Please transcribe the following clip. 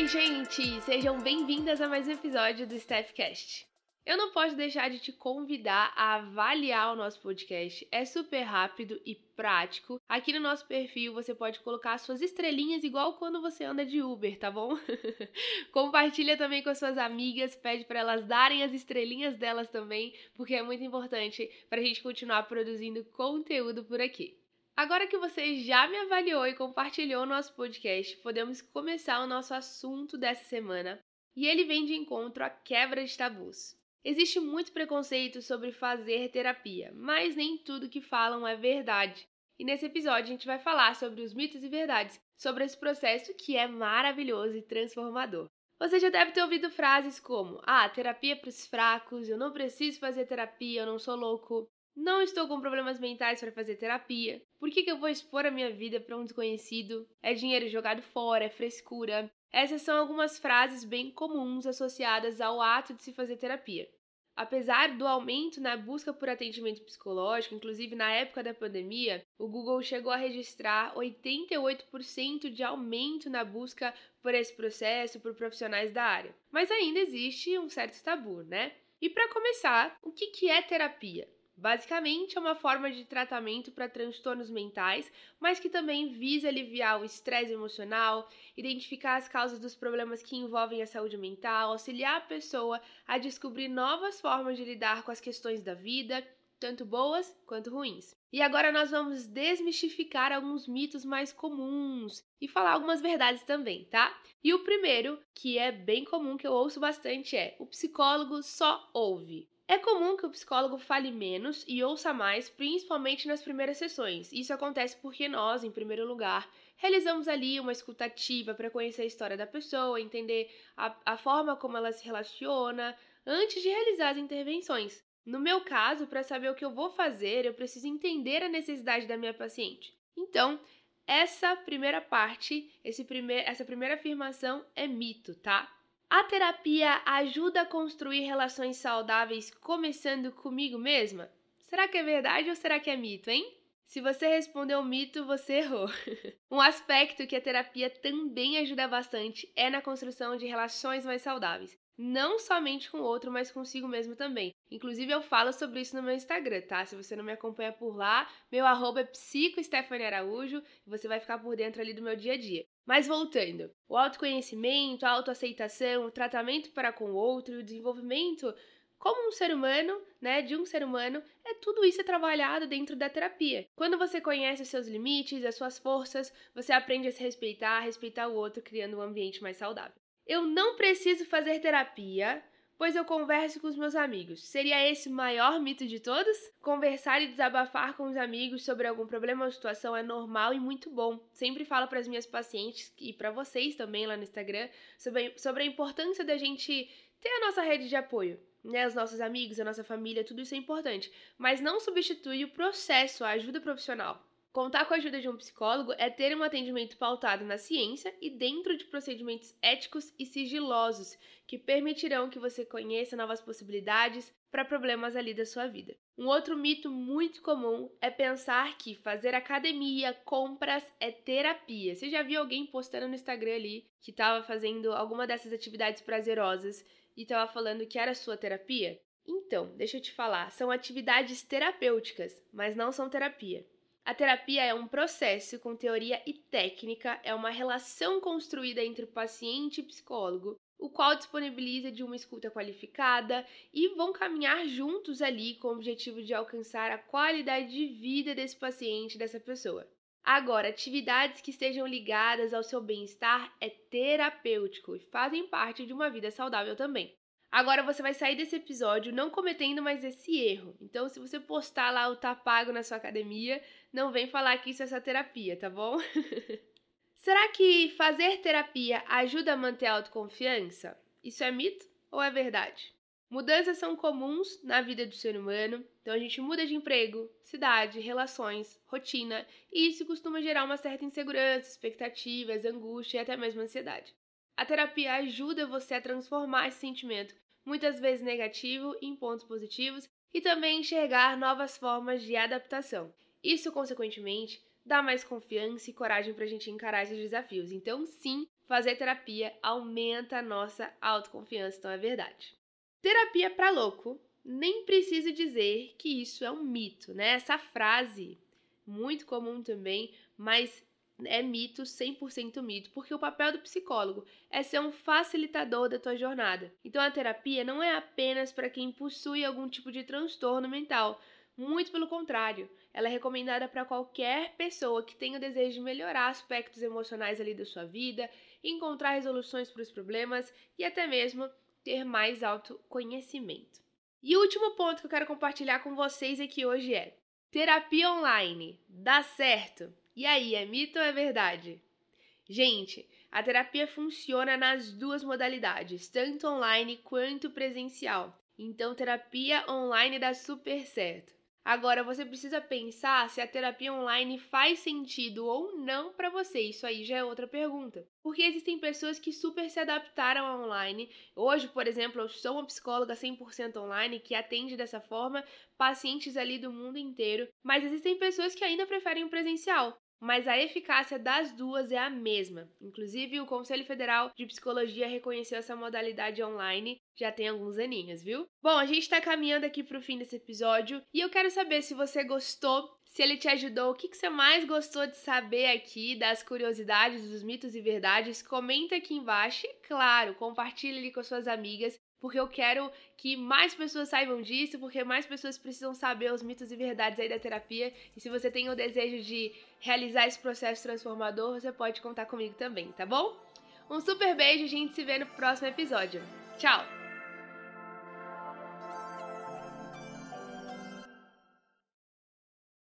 Oi, gente! Sejam bem-vindas a mais um episódio do Staffcast. Eu não posso deixar de te convidar a avaliar o nosso podcast. É super rápido e prático. Aqui no nosso perfil você pode colocar suas estrelinhas igual quando você anda de Uber, tá bom? Compartilha também com as suas amigas, pede para elas darem as estrelinhas delas também, porque é muito importante para a gente continuar produzindo conteúdo por aqui. Agora que você já me avaliou e compartilhou o nosso podcast, podemos começar o nosso assunto dessa semana. E ele vem de encontro à quebra de tabus. Existe muito preconceito sobre fazer terapia, mas nem tudo que falam é verdade. E nesse episódio a gente vai falar sobre os mitos e verdades sobre esse processo que é maravilhoso e transformador. Você já deve ter ouvido frases como: Ah, terapia é para os fracos, eu não preciso fazer terapia, eu não sou louco. Não estou com problemas mentais para fazer terapia. Por que, que eu vou expor a minha vida para um desconhecido? É dinheiro jogado fora, é frescura. Essas são algumas frases bem comuns associadas ao ato de se fazer terapia. Apesar do aumento na busca por atendimento psicológico, inclusive na época da pandemia, o Google chegou a registrar 88% de aumento na busca por esse processo por profissionais da área. Mas ainda existe um certo tabu, né? E para começar, o que é terapia? Basicamente, é uma forma de tratamento para transtornos mentais, mas que também visa aliviar o estresse emocional, identificar as causas dos problemas que envolvem a saúde mental, auxiliar a pessoa a descobrir novas formas de lidar com as questões da vida, tanto boas quanto ruins. E agora nós vamos desmistificar alguns mitos mais comuns e falar algumas verdades também, tá? E o primeiro, que é bem comum, que eu ouço bastante, é: o psicólogo só ouve. É comum que o psicólogo fale menos e ouça mais, principalmente nas primeiras sessões. Isso acontece porque nós, em primeiro lugar, realizamos ali uma escutativa para conhecer a história da pessoa, entender a, a forma como ela se relaciona, antes de realizar as intervenções. No meu caso, para saber o que eu vou fazer, eu preciso entender a necessidade da minha paciente. Então, essa primeira parte, primeir, essa primeira afirmação é mito, tá? A terapia ajuda a construir relações saudáveis começando comigo mesma? Será que é verdade ou será que é mito, hein? Se você respondeu mito, você errou. um aspecto que a terapia também ajuda bastante é na construção de relações mais saudáveis não somente com o outro, mas consigo mesmo também. Inclusive, eu falo sobre isso no meu Instagram, tá? Se você não me acompanha por lá, meu arroba é psicoestefaniaraújo e você vai ficar por dentro ali do meu dia a dia. Mas voltando, o autoconhecimento, a autoaceitação, o tratamento para com o outro o desenvolvimento como um ser humano, né, de um ser humano, é tudo isso é trabalhado dentro da terapia. Quando você conhece os seus limites, as suas forças, você aprende a se respeitar, a respeitar o outro, criando um ambiente mais saudável. Eu não preciso fazer terapia, pois eu converso com os meus amigos. Seria esse o maior mito de todos? Conversar e desabafar com os amigos sobre algum problema ou situação é normal e muito bom. Sempre falo para as minhas pacientes e para vocês também lá no Instagram sobre, sobre a importância da gente ter a nossa rede de apoio. Né, os nossos amigos, a nossa família, tudo isso é importante, mas não substitui o processo, a ajuda profissional. Contar com a ajuda de um psicólogo é ter um atendimento pautado na ciência e dentro de procedimentos éticos e sigilosos que permitirão que você conheça novas possibilidades para problemas ali da sua vida. Um outro mito muito comum é pensar que fazer academia, compras é terapia. Você já viu alguém postando no Instagram ali que estava fazendo alguma dessas atividades prazerosas e estava falando que era sua terapia? Então, deixa eu te falar, são atividades terapêuticas, mas não são terapia. A terapia é um processo com teoria e técnica, é uma relação construída entre paciente e psicólogo, o qual disponibiliza de uma escuta qualificada e vão caminhar juntos ali com o objetivo de alcançar a qualidade de vida desse paciente, dessa pessoa. Agora, atividades que estejam ligadas ao seu bem-estar é terapêutico e fazem parte de uma vida saudável também. Agora você vai sair desse episódio não cometendo mais esse erro. Então, se você postar lá o tá pago na sua academia, não vem falar que isso é essa terapia, tá bom? Será que fazer terapia ajuda a manter a autoconfiança? Isso é mito ou é verdade? Mudanças são comuns na vida do ser humano, então a gente muda de emprego, cidade, relações, rotina, e isso costuma gerar uma certa insegurança, expectativas, angústia e até mesmo ansiedade. A terapia ajuda você a transformar esse sentimento, muitas vezes negativo, em pontos positivos e também enxergar novas formas de adaptação. Isso, consequentemente, dá mais confiança e coragem para a gente encarar esses desafios. Então, sim, fazer terapia aumenta a nossa autoconfiança, então é verdade. Terapia para louco, nem preciso dizer que isso é um mito, né? Essa frase, muito comum também, mas é mito, 100% mito, porque o papel do psicólogo é ser um facilitador da tua jornada. Então a terapia não é apenas para quem possui algum tipo de transtorno mental, muito pelo contrário, ela é recomendada para qualquer pessoa que tenha o desejo de melhorar aspectos emocionais ali da sua vida, encontrar resoluções para os problemas e até mesmo ter mais autoconhecimento. E o último ponto que eu quero compartilhar com vocês aqui hoje é: terapia online dá certo? E aí, é mito ou é verdade? Gente, a terapia funciona nas duas modalidades, tanto online quanto presencial. Então, terapia online dá super certo. Agora, você precisa pensar se a terapia online faz sentido ou não para você. Isso aí já é outra pergunta. Porque existem pessoas que super se adaptaram ao online. Hoje, por exemplo, eu sou uma psicóloga 100% online que atende dessa forma pacientes ali do mundo inteiro. Mas existem pessoas que ainda preferem o presencial mas a eficácia das duas é a mesma. Inclusive, o Conselho Federal de Psicologia reconheceu essa modalidade online já tem alguns aninhos, viu? Bom, a gente está caminhando aqui para o fim desse episódio e eu quero saber se você gostou, se ele te ajudou, o que, que você mais gostou de saber aqui das curiosidades, dos mitos e verdades. Comenta aqui embaixo e, claro, compartilhe ele com suas amigas porque eu quero que mais pessoas saibam disso, porque mais pessoas precisam saber os mitos e verdades aí da terapia. E se você tem o desejo de realizar esse processo transformador, você pode contar comigo também, tá bom? Um super beijo, a gente se vê no próximo episódio. Tchau!